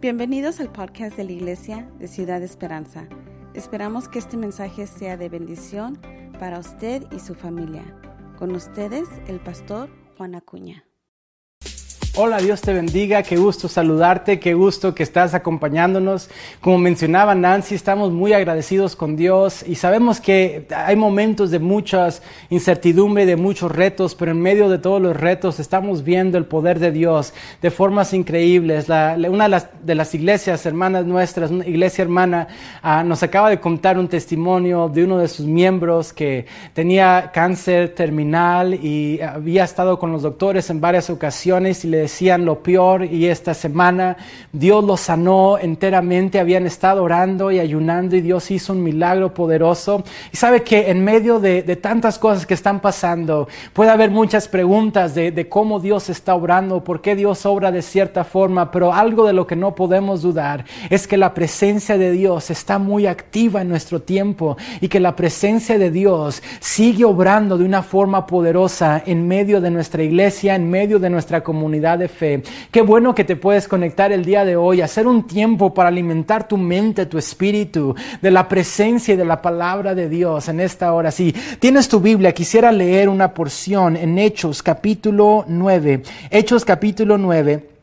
Bienvenidos al podcast de la Iglesia de Ciudad Esperanza. Esperamos que este mensaje sea de bendición para usted y su familia. Con ustedes, el pastor Juan Acuña. Hola, Dios te bendiga, qué gusto saludarte, qué gusto que estás acompañándonos. Como mencionaba Nancy, estamos muy agradecidos con Dios y sabemos que hay momentos de muchas incertidumbre, de muchos retos, pero en medio de todos los retos estamos viendo el poder de Dios de formas increíbles. una de las, iglesias hermanas nuestras, una iglesia hermana, ah, nos acaba de contar un testimonio de uno de sus miembros que tenía cáncer terminal y había estado con los doctores en varias ocasiones y le decían lo peor y esta semana Dios los sanó enteramente, habían estado orando y ayunando y Dios hizo un milagro poderoso. Y sabe que en medio de, tantas cosas que están pasando, puede haber muchas preguntas de, de cómo Dios está obrando, por qué Dios obra de cierta forma, pero algo de lo que no podemos dudar es que la presencia de Dios está muy activa en nuestro tiempo y que la presencia de Dios sigue obrando de una forma poderosa en medio de nuestra iglesia, en medio de nuestra comunidad de fe. Qué bueno que te puedes conectar el día de hoy, hacer un tiempo para alimentar tu mente, tu espíritu, de la presencia y de la palabra de Dios en esta hora. Si tienes tu Biblia, quisiera leer una porción en Hechos capítulo 9. Hechos capítulo 9.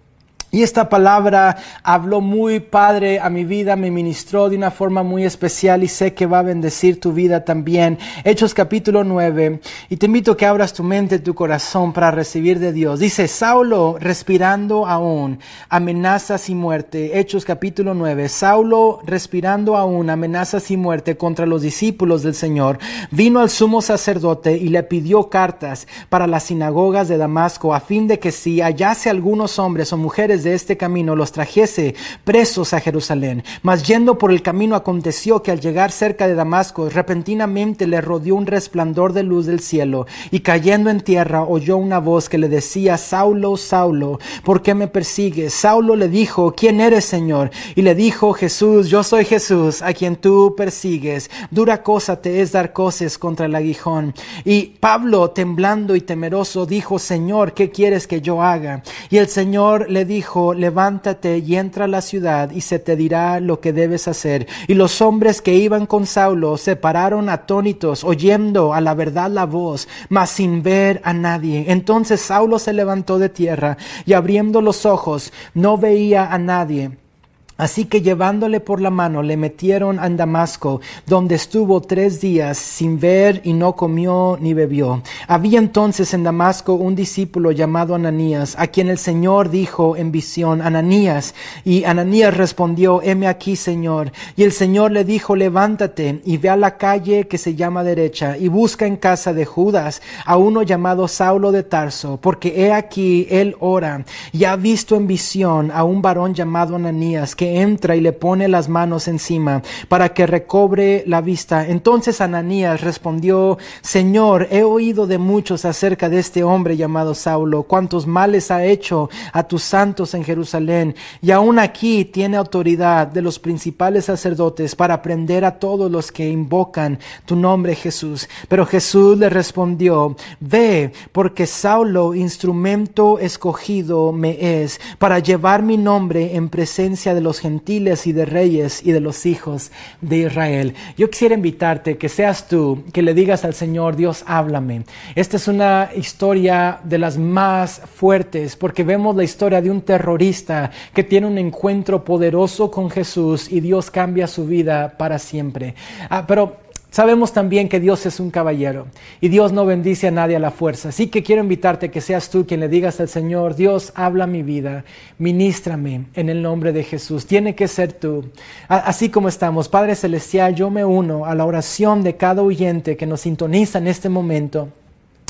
Y esta palabra habló muy padre a mi vida, me ministró de una forma muy especial y sé que va a bendecir tu vida también. Hechos capítulo 9. Y te invito a que abras tu mente, tu corazón para recibir de Dios. Dice, Saulo respirando aún, amenazas y muerte. Hechos capítulo 9. Saulo respirando aún, amenazas y muerte contra los discípulos del Señor. Vino al sumo sacerdote y le pidió cartas para las sinagogas de Damasco a fin de que si hallase algunos hombres o mujeres de este camino los trajese presos a Jerusalén. Mas yendo por el camino aconteció que al llegar cerca de Damasco, repentinamente le rodeó un resplandor de luz del cielo, y cayendo en tierra oyó una voz que le decía, Saulo, Saulo, ¿por qué me persigues? Saulo le dijo, ¿quién eres, Señor? Y le dijo, Jesús, yo soy Jesús, a quien tú persigues. Dura cosa te es dar coces contra el aguijón. Y Pablo, temblando y temeroso, dijo, Señor, ¿qué quieres que yo haga? Y el Señor le dijo, levántate y entra a la ciudad y se te dirá lo que debes hacer. Y los hombres que iban con Saulo se pararon atónitos, oyendo a la verdad la voz, mas sin ver a nadie. Entonces Saulo se levantó de tierra y abriendo los ojos no veía a nadie Así que llevándole por la mano le metieron en Damasco, donde estuvo tres días sin ver y no comió ni bebió. Había entonces en Damasco un discípulo llamado Ananías, a quien el Señor dijo en visión, Ananías. Y Ananías respondió, heme aquí, Señor. Y el Señor le dijo, levántate y ve a la calle que se llama derecha y busca en casa de Judas a uno llamado Saulo de Tarso, porque he aquí él ora y ha visto en visión a un varón llamado Ananías que entra y le pone las manos encima para que recobre la vista. Entonces Ananías respondió, Señor, he oído de muchos acerca de este hombre llamado Saulo, cuántos males ha hecho a tus santos en Jerusalén, y aún aquí tiene autoridad de los principales sacerdotes para prender a todos los que invocan tu nombre Jesús. Pero Jesús le respondió, ve, porque Saulo, instrumento escogido me es para llevar mi nombre en presencia de los gentiles y de reyes y de los hijos de Israel. Yo quisiera invitarte que seas tú, que le digas al Señor, Dios, háblame. Esta es una historia de las más fuertes porque vemos la historia de un terrorista que tiene un encuentro poderoso con Jesús y Dios cambia su vida para siempre. Ah, pero Sabemos también que Dios es un caballero y Dios no bendice a nadie a la fuerza. Así que quiero invitarte que seas tú quien le digas al Señor, Dios, habla mi vida, ministrame en el nombre de Jesús. Tiene que ser tú. Así como estamos, Padre Celestial, yo me uno a la oración de cada oyente que nos sintoniza en este momento.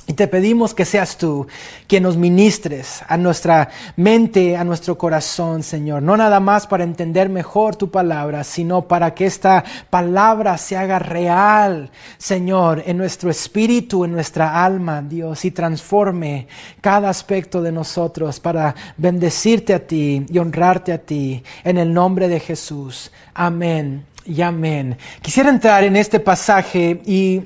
Y te pedimos que seas tú quien nos ministres a nuestra mente, a nuestro corazón, Señor. No nada más para entender mejor tu palabra, sino para que esta palabra se haga real, Señor, en nuestro espíritu, en nuestra alma, Dios, y transforme cada aspecto de nosotros para bendecirte a ti y honrarte a ti. En el nombre de Jesús. Amén y amén. Quisiera entrar en este pasaje y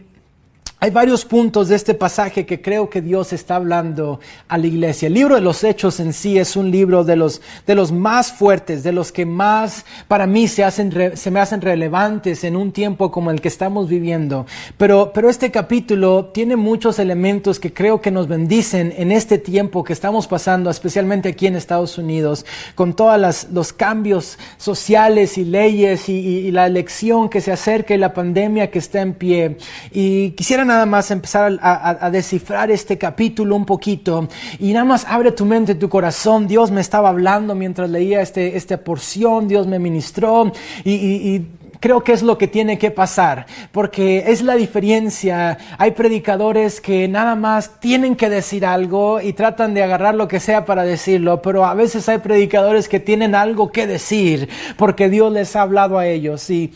hay varios puntos de este pasaje que creo que Dios está hablando a la iglesia. El libro de los Hechos en sí es un libro de los, de los más fuertes, de los que más para mí se, hacen, se me hacen relevantes en un tiempo como el que estamos viviendo. Pero, pero este capítulo tiene muchos elementos que creo que nos bendicen en este tiempo que estamos pasando, especialmente aquí en Estados Unidos, con todos los cambios sociales y leyes y, la elección que se acerca y la pandemia que está en pie. Y quisiera nada más empezar a, descifrar este capítulo un poquito y nada más abre tu mente, tu corazón. Dios me estaba hablando mientras leía este, esta porción, Dios me ministró y, creo que es lo que tiene que pasar, porque es la diferencia. Hay predicadores que nada más tienen que decir algo y tratan de agarrar lo que sea para decirlo, pero a veces hay predicadores que tienen algo que decir porque Dios les ha hablado a ellos y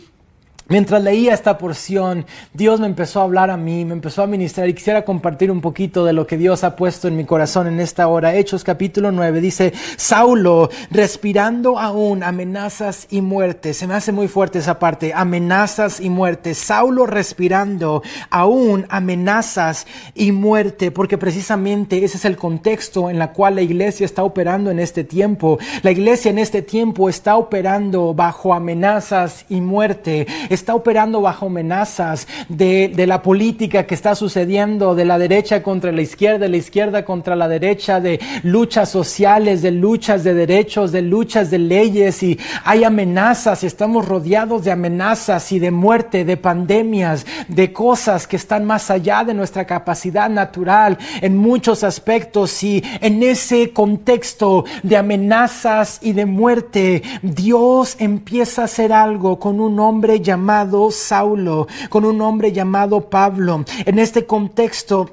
Mientras leía esta porción, Dios me empezó a hablar a mí, me empezó a ministrar y quisiera compartir un poquito de lo que Dios ha puesto en mi corazón en esta hora. Hechos capítulo 9 dice, Saulo, respirando aún amenazas y muerte. Se me hace muy fuerte esa parte, amenazas y muerte. Saulo respirando aún amenazas y muerte, porque precisamente ese es el contexto en la cual la iglesia está operando en este tiempo. La iglesia en este tiempo está operando bajo amenazas y muerte está operando bajo amenazas de, de la política que está sucediendo, de la derecha contra la izquierda, de la izquierda contra la derecha, de luchas sociales, de luchas de derechos, de luchas de leyes. Y hay amenazas y estamos rodeados de amenazas y de muerte, de pandemias, de cosas que están más allá de nuestra capacidad natural en muchos aspectos. Y en ese contexto de amenazas y de muerte, Dios empieza a hacer algo con un hombre llamado llamado Saulo, con un hombre llamado Pablo. En este contexto,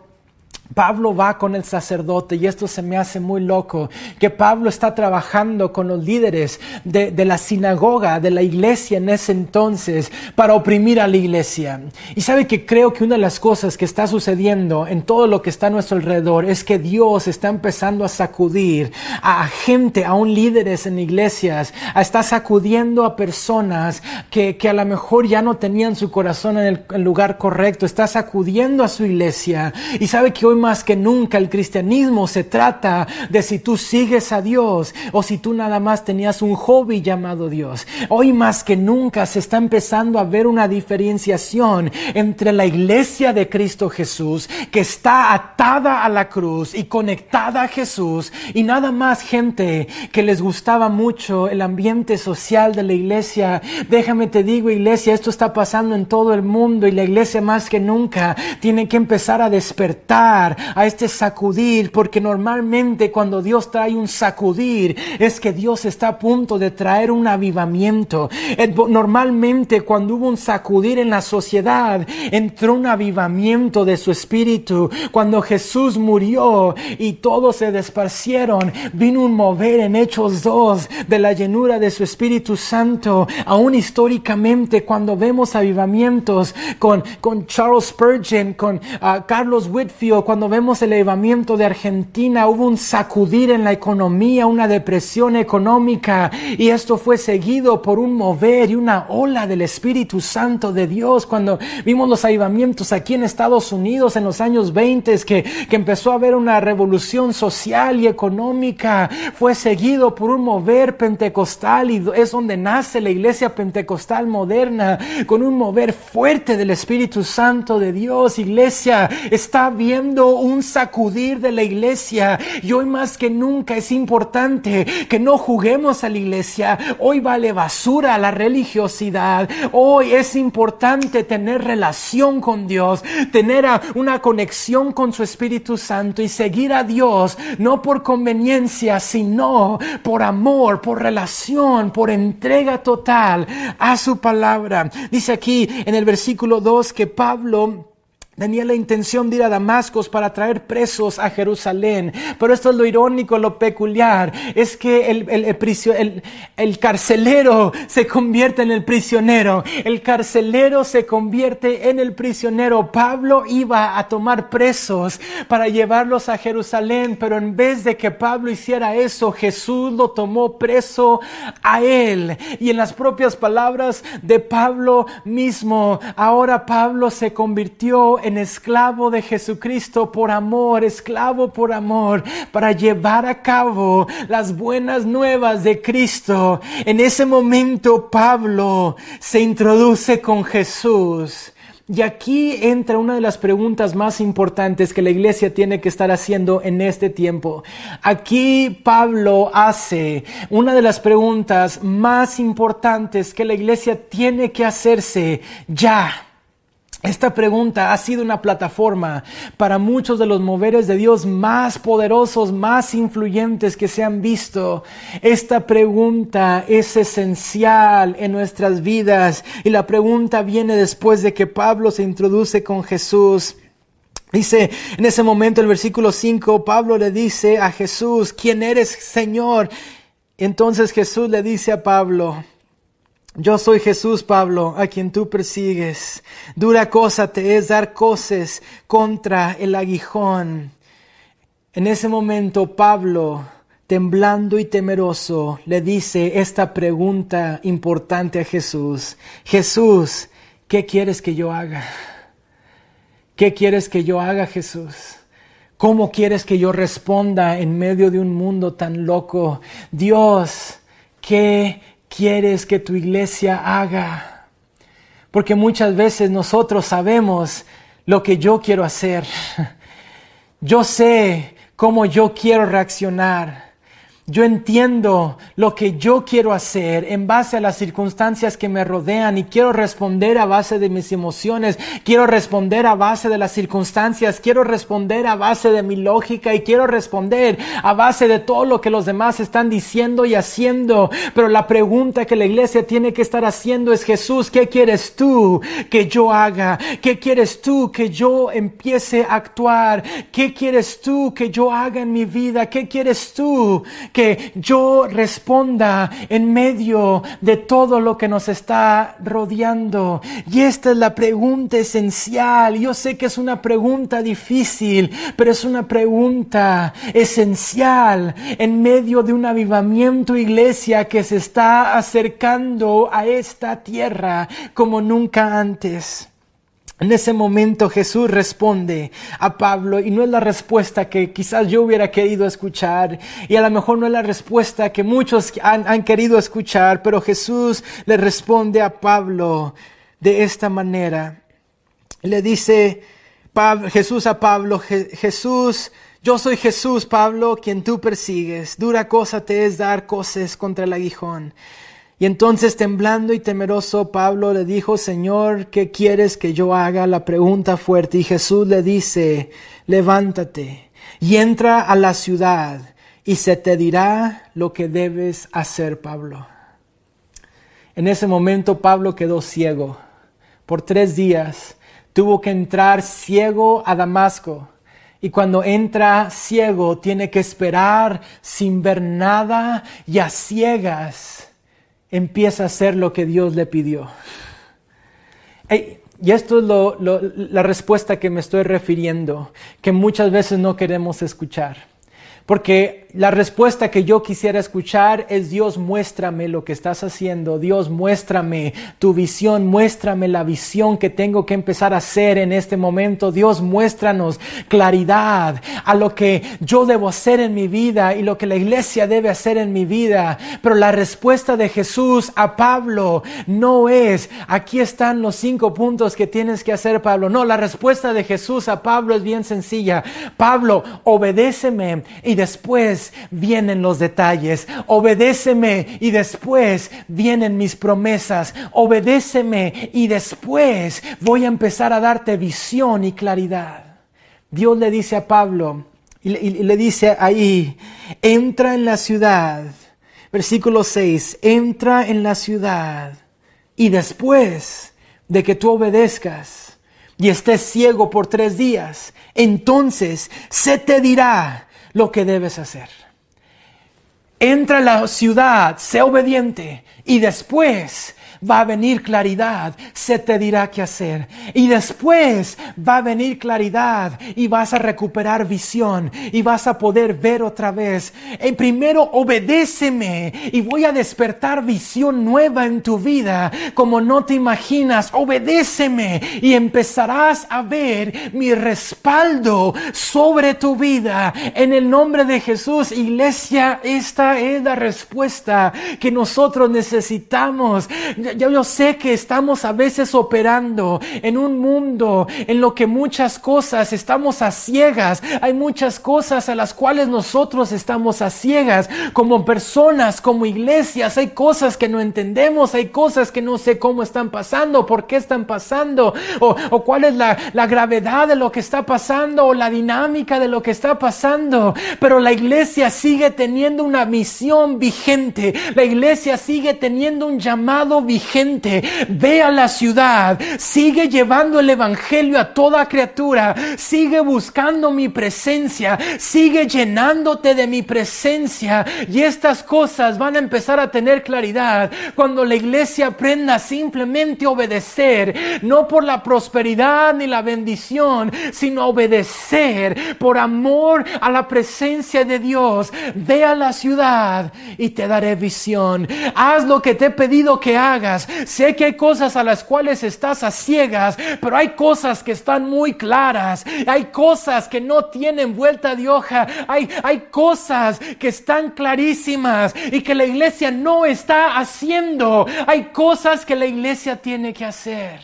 Pablo va con el sacerdote y esto se me hace muy loco, que Pablo está trabajando con los líderes de, la sinagoga, de la iglesia en ese entonces, para oprimir a la iglesia. Y sabe que creo que una de las cosas que está sucediendo en todo lo que está a nuestro alrededor es que Dios está empezando a sacudir a gente, aún líderes en iglesias, está sacudiendo a personas que, que a lo mejor ya no tenían su corazón en el lugar correcto, está sacudiendo a su iglesia. Y sabe que hoy más que nunca el cristianismo se trata de si tú sigues a Dios o si tú nada más tenías un hobby llamado Dios. Hoy más que nunca se está empezando a ver una diferenciación entre la iglesia de Cristo Jesús que está atada a la cruz y conectada a Jesús y nada más gente que les gustaba mucho el ambiente social de la iglesia. Déjame te digo iglesia, esto está pasando en todo el mundo y la iglesia más que nunca tiene que empezar a despertar a este sacudir, porque normalmente cuando Dios trae un sacudir es que Dios está a punto de traer un avivamiento. Eh, normalmente cuando hubo un sacudir en la sociedad, entró un avivamiento de su espíritu. Cuando Jesús murió y todos se desparcieron, vino un mover en Hechos 2 de la llenura de su Espíritu Santo. Aún históricamente cuando vemos avivamientos con, con Charles Spurgeon, con ah, Carlos Whitfield, cuando vemos el elevamiento de Argentina, hubo un sacudir en la economía, una depresión económica, y esto fue seguido por un mover y una ola del Espíritu Santo de Dios. Cuando vimos los avivamientos aquí en Estados Unidos en los años 20, que, que empezó a haber una revolución social y económica, fue seguido por un mover pentecostal y es donde nace la iglesia pentecostal moderna, con un mover fuerte del Espíritu Santo de Dios. Iglesia está viendo un sacudir de la iglesia y hoy más que nunca es importante que no juguemos a la iglesia. Hoy vale basura la religiosidad. Hoy es importante tener relación con Dios, tener una conexión con su Espíritu Santo y seguir a Dios no por conveniencia, sino por amor, por relación, por entrega total a su palabra. Dice aquí en el versículo 2 que Pablo Tenía la intención de ir a Damasco para traer presos a Jerusalén. Pero esto es lo irónico, lo peculiar. Es que el, el, el, carcelero se convierte en el prisionero. El carcelero se convierte en el prisionero. Pablo iba a tomar presos para llevarlos a Jerusalén. Pero en vez de que Pablo hiciera eso, Jesús lo tomó preso a él. Y en las propias palabras de Pablo mismo, ahora Pablo se convirtió en esclavo de Jesucristo por amor, esclavo por amor, para llevar a cabo las buenas nuevas de Cristo. En ese momento Pablo se introduce con Jesús y aquí entra una de las preguntas más importantes que la iglesia tiene que estar haciendo en este tiempo. Aquí Pablo hace una de las preguntas más importantes que la iglesia tiene que hacerse ya. Esta pregunta ha sido una plataforma para muchos de los moveres de Dios más poderosos, más influyentes que se han visto. Esta pregunta es esencial en nuestras vidas y la pregunta viene después de que Pablo se introduce con Jesús. Dice en ese momento el versículo 5, Pablo le dice a Jesús, ¿quién eres Señor? Entonces Jesús le dice a Pablo, yo soy Jesús, Pablo, a quien tú persigues. Dura cosa te es dar coces contra el aguijón. En ese momento, Pablo, temblando y temeroso, le dice esta pregunta importante a Jesús. Jesús, ¿qué quieres que yo haga? ¿Qué quieres que yo haga, Jesús? ¿Cómo quieres que yo responda en medio de un mundo tan loco? Dios, ¿qué quieres que tu iglesia haga? Porque muchas veces nosotros sabemos lo que yo quiero hacer. Yo sé cómo yo quiero reaccionar. Yo entiendo lo que yo quiero hacer en base a las circunstancias que me rodean y quiero responder a base de mis emociones, quiero responder a base de las circunstancias, quiero responder a base de mi lógica y quiero responder a base de todo lo que los demás están diciendo y haciendo. Pero la pregunta que la iglesia tiene que estar haciendo es Jesús, ¿qué quieres tú que yo haga? ¿Qué quieres tú que yo empiece a actuar? ¿Qué quieres tú que yo haga en mi vida? ¿Qué quieres tú? Que yo responda en medio de todo lo que nos está rodeando. Y esta es la pregunta esencial. Yo sé que es una pregunta difícil, pero es una pregunta esencial en medio de un avivamiento iglesia que se está acercando a esta tierra como nunca antes. En ese momento Jesús responde a Pablo y no es la respuesta que quizás yo hubiera querido escuchar y a lo mejor no es la respuesta que muchos han, querido escuchar, pero Jesús le responde a Pablo de esta manera. Le dice Jesús a Pablo, Jesús, yo soy Jesús, Pablo, quien tú persigues. Dura cosa te es dar cosas contra el aguijón. Y entonces temblando y temeroso, Pablo le dijo, Señor, ¿qué quieres que yo haga? La pregunta fuerte. Y Jesús le dice, levántate y entra a la ciudad y se te dirá lo que debes hacer, Pablo. En ese momento Pablo quedó ciego. Por tres días tuvo que entrar ciego a Damasco. Y cuando entra ciego tiene que esperar sin ver nada y a ciegas empieza a hacer lo que Dios le pidió. y esto es la respuesta que me estoy refiriendo, que muchas veces no queremos escuchar. Porque la respuesta que yo quisiera escuchar es Dios muéstrame lo que estás haciendo, Dios muéstrame tu visión, muéstrame la visión que tengo que empezar a hacer en este momento, Dios muéstranos claridad a lo que yo debo hacer en mi vida y lo que la iglesia debe hacer en mi vida. Pero la respuesta de Jesús a Pablo no es, aquí están los cinco puntos que tienes que hacer Pablo, no, la respuesta de Jesús a Pablo es bien sencilla, Pablo, obedéceme y después vienen los detalles. Obedéceme y después vienen mis promesas. Obedéceme y después voy a empezar a darte visión y claridad. Dios le dice a Pablo y le, dice ahí, entra en la ciudad. Versículo 6, entra en la ciudad y después de que tú obedezcas y estés ciego por tres días, entonces se te dirá lo que debes hacer. entra a la ciudad, sé obediente y después va a venir claridad, se te dirá qué hacer. Y después va a venir claridad y vas a recuperar visión y vas a poder ver otra vez. En primero obedéceme y voy a despertar visión nueva en tu vida como no te imaginas. Obedéceme y empezarás a ver mi respaldo sobre tu vida. En el nombre de Jesús, iglesia, esta es la respuesta que nosotros necesitamos yo, sé que estamos a veces operando en un mundo en lo que muchas cosas estamos a ciegas. Hay muchas cosas a las cuales nosotros estamos a ciegas como personas, como iglesias. Hay cosas que no entendemos, hay cosas que no sé cómo están pasando, por qué están pasando, o, o cuál es la, la gravedad de lo que está pasando, o la dinámica de lo que está pasando. Pero la iglesia sigue teniendo una misión vigente. La iglesia sigue teniendo un llamado vigente gente, ve a la ciudad, sigue llevando el Evangelio a toda criatura, sigue buscando mi presencia, sigue llenándote de mi presencia y estas cosas van a empezar a tener claridad cuando la iglesia aprenda simplemente a obedecer, no por la prosperidad ni la bendición, sino obedecer por amor a la presencia de Dios. Ve a la ciudad y te daré visión. Haz lo que te he pedido que hagas Sé que hay cosas a las cuales estás a ciegas, pero hay cosas que están muy claras. Hay cosas que no tienen vuelta de hoja. Hay, hay cosas que están clarísimas y que la iglesia no está haciendo. Hay cosas que la iglesia tiene que hacer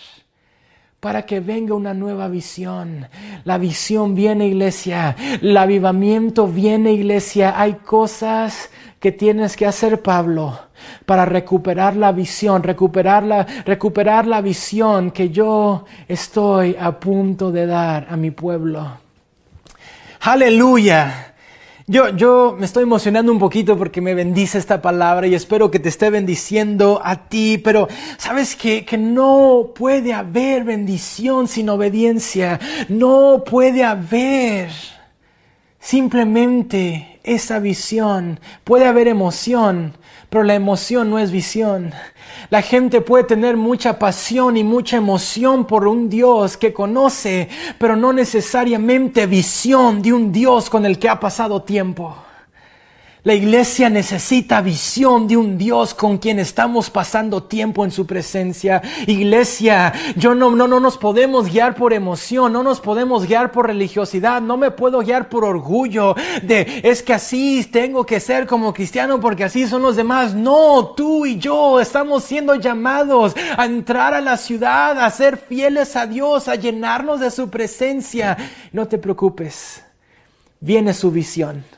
para que venga una nueva visión. La visión viene, iglesia. El avivamiento viene, iglesia. Hay cosas que tienes que hacer, Pablo, para recuperar la visión, recuperar la, recuperar la visión que yo estoy a punto de dar a mi pueblo. Aleluya. Yo, yo me estoy emocionando un poquito porque me bendice esta palabra y espero que te esté bendiciendo a ti, pero sabes que, que no puede haber bendición sin obediencia, no puede haber simplemente esa visión. Puede haber emoción, pero la emoción no es visión. La gente puede tener mucha pasión y mucha emoción por un Dios que conoce, pero no necesariamente visión de un Dios con el que ha pasado tiempo. La iglesia necesita visión de un Dios con quien estamos pasando tiempo en su presencia. Iglesia, yo no, no, no nos podemos guiar por emoción, no nos podemos guiar por religiosidad, no me puedo guiar por orgullo de es que así tengo que ser como cristiano porque así son los demás. No, tú y yo estamos siendo llamados a entrar a la ciudad, a ser fieles a Dios, a llenarnos de su presencia. No te preocupes, viene su visión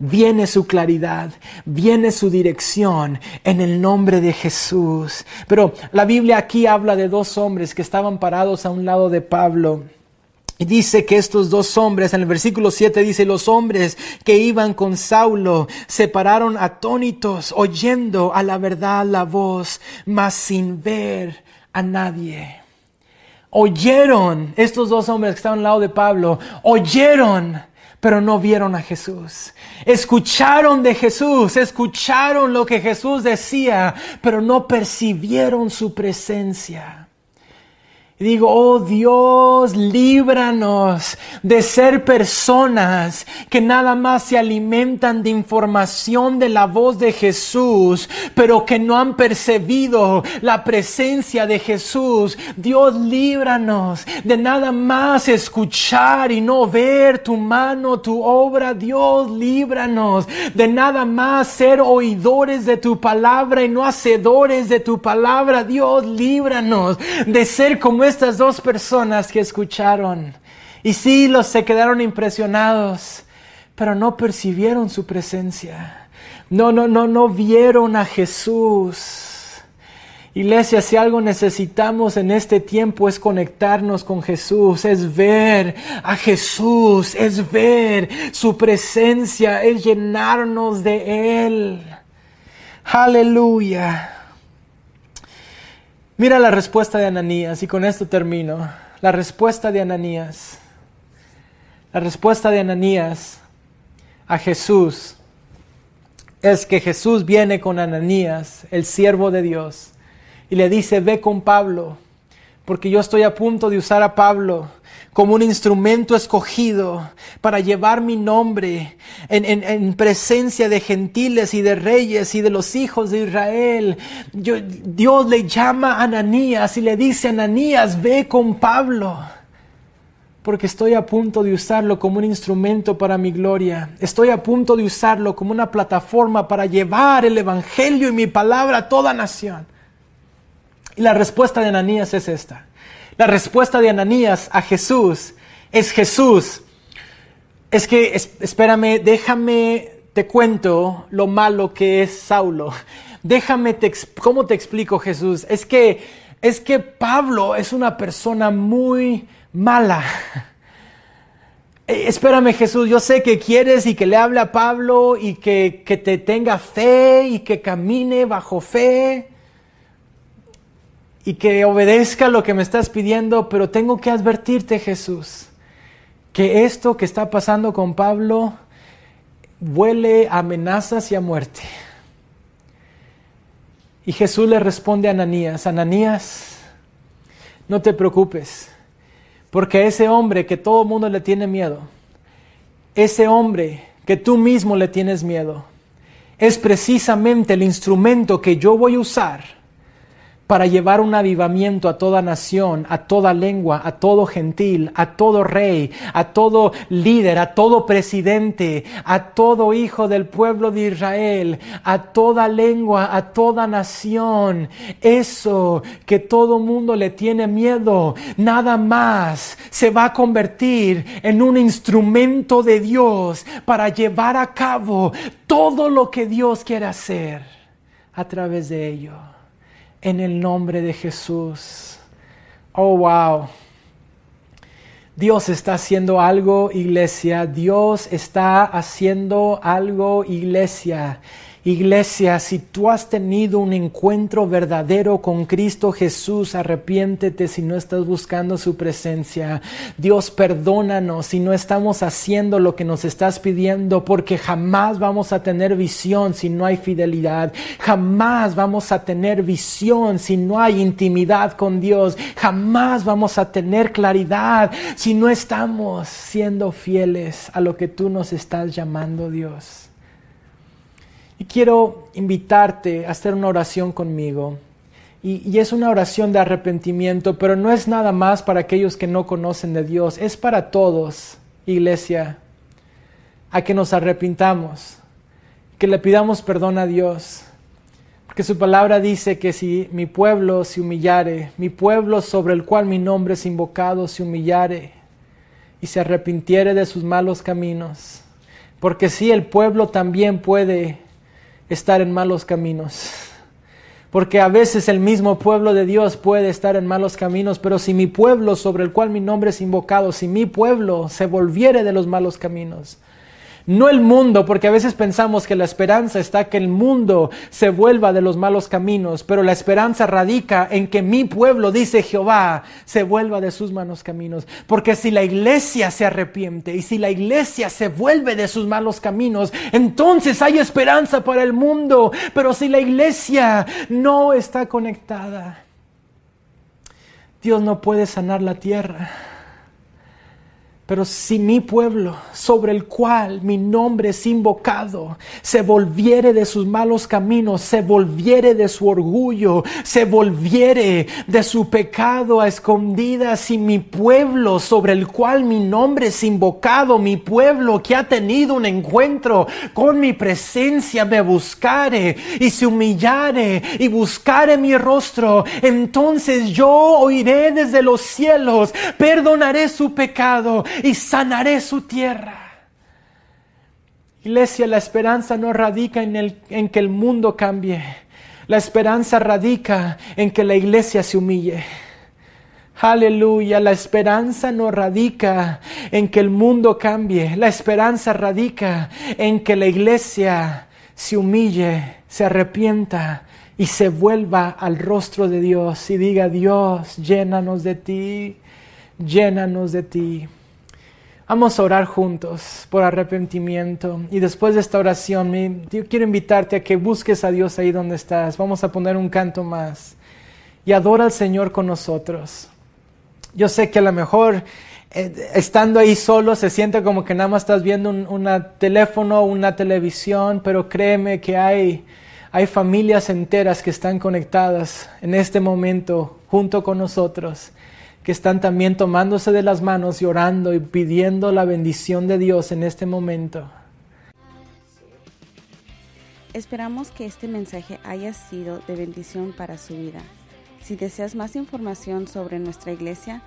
viene su claridad, viene su dirección en el nombre de Jesús. Pero la Biblia aquí habla de dos hombres que estaban parados a un lado de Pablo. Y dice que estos dos hombres, en el versículo 7 dice, los hombres que iban con Saulo se pararon atónitos, oyendo a la verdad la voz, mas sin ver a nadie. Oyeron, estos dos hombres que estaban al lado de Pablo, oyeron pero no vieron a Jesús. Escucharon de Jesús, escucharon lo que Jesús decía, pero no percibieron su presencia digo, oh Dios, líbranos de ser personas que nada más se alimentan de información de la voz de Jesús, pero que no han percibido la presencia de Jesús. Dios, líbranos de nada más escuchar y no ver tu mano, tu obra. Dios, líbranos de nada más ser oidores de tu palabra y no hacedores de tu palabra. Dios, líbranos de ser como estas dos personas que escucharon. Y sí, los se quedaron impresionados, pero no percibieron su presencia. No, no, no, no vieron a Jesús. Iglesia, si algo necesitamos en este tiempo es conectarnos con Jesús, es ver a Jesús, es ver su presencia, es llenarnos de Él. Aleluya. Mira la respuesta de Ananías y con esto termino. La respuesta de Ananías. La respuesta de Ananías a Jesús es que Jesús viene con Ananías, el siervo de Dios, y le dice, ve con Pablo, porque yo estoy a punto de usar a Pablo como un instrumento escogido para llevar mi nombre en, presencia de gentiles y de reyes y de los hijos de Israel. Dios le llama a Ananías y le dice, Ananías, ve con Pablo porque estoy a punto de usarlo como un instrumento para mi gloria. Estoy a punto de usarlo como una plataforma para llevar el Evangelio y mi palabra a toda nación. Y la respuesta de Ananías es esta. La respuesta de Ananías a Jesús es Jesús. Es que, espérame, déjame, te cuento lo malo que es Saulo. Déjame, te, ¿cómo te explico Jesús? Es que, es que Pablo es una persona muy mala. Eh, espérame Jesús, yo sé que quieres y que le hable a Pablo y que, que te tenga fe y que camine bajo fe y que obedezca lo que me estás pidiendo, pero tengo que advertirte Jesús que esto que está pasando con Pablo huele a amenazas y a muerte. Y Jesús le responde a Ananías, Ananías, no te preocupes, porque ese hombre que todo mundo le tiene miedo, ese hombre que tú mismo le tienes miedo, es precisamente el instrumento que yo voy a usar para llevar un avivamiento a toda nación, a toda lengua, a todo gentil, a todo rey, a todo líder, a todo presidente, a todo hijo del pueblo de Israel, a toda lengua, a toda nación. Eso que todo mundo le tiene miedo, nada más se va a convertir en un instrumento de Dios para llevar a cabo todo lo que Dios quiere hacer a través de ello en el nombre de Jesús. Oh, wow. Dios está haciendo algo, iglesia. Dios está haciendo algo, iglesia. Iglesia, si tú has tenido un encuentro verdadero con Cristo Jesús, arrepiéntete si no estás buscando su presencia. Dios, perdónanos si no estamos haciendo lo que nos estás pidiendo, porque jamás vamos a tener visión si no hay fidelidad. Jamás vamos a tener visión si no hay intimidad con Dios. Jamás vamos a tener claridad si no estamos siendo fieles a lo que tú nos estás llamando, Dios. Y quiero invitarte a hacer una oración conmigo. Y, es una oración de arrepentimiento, pero no es nada más para aquellos que no conocen de Dios, es para todos, iglesia, a que nos arrepintamos, que le pidamos perdón a Dios. Porque su palabra dice que si mi pueblo se humillare, mi pueblo sobre el cual mi nombre es invocado se humillare y se arrepintiere de sus malos caminos. Porque si el pueblo también puede estar en malos caminos. Porque a veces el mismo pueblo de Dios puede estar en malos caminos, pero si mi pueblo sobre el cual mi nombre es invocado, si mi pueblo se volviere de los malos caminos, no el mundo, porque a veces pensamos que la esperanza está que el mundo se vuelva de los malos caminos, pero la esperanza radica en que mi pueblo, dice Jehová, se vuelva de sus malos caminos. Porque si la iglesia se arrepiente y si la iglesia se vuelve de sus malos caminos, entonces hay esperanza para el mundo. Pero si la iglesia no está conectada, Dios no puede sanar la tierra. Pero si mi pueblo, sobre el cual mi nombre es invocado, se volviere de sus malos caminos, se volviere de su orgullo, se volviere de su pecado a escondidas, si mi pueblo, sobre el cual mi nombre es invocado, mi pueblo que ha tenido un encuentro con mi presencia, me buscare y se humillare y buscare mi rostro, entonces yo oiré desde los cielos, perdonaré su pecado y sanaré su tierra. Iglesia, la esperanza no radica en, el, en que el mundo cambie. La esperanza radica en que la iglesia se humille. Aleluya, la esperanza no radica en que el mundo cambie. La esperanza radica en que la iglesia se humille, se arrepienta y se vuelva al rostro de Dios y diga, Dios, llénanos de ti, llénanos de ti. Vamos a orar juntos por arrepentimiento. Y después de esta oración, yo quiero invitarte a que busques a Dios ahí donde estás. Vamos a poner un canto más. Y adora al Señor con nosotros. Yo sé que a lo mejor eh, estando ahí solo se siente como que nada más estás viendo un teléfono, una televisión, pero créeme que hay, hay familias enteras que están conectadas en este momento junto con nosotros, que están también tomándose de las manos y orando y pidiendo la bendición de Dios en este momento. Esperamos que este mensaje haya sido de bendición para su vida. Si deseas más información sobre nuestra iglesia,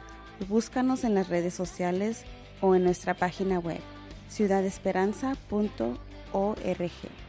Búscanos en las redes sociales o en nuestra página web ciudadesperanza.org.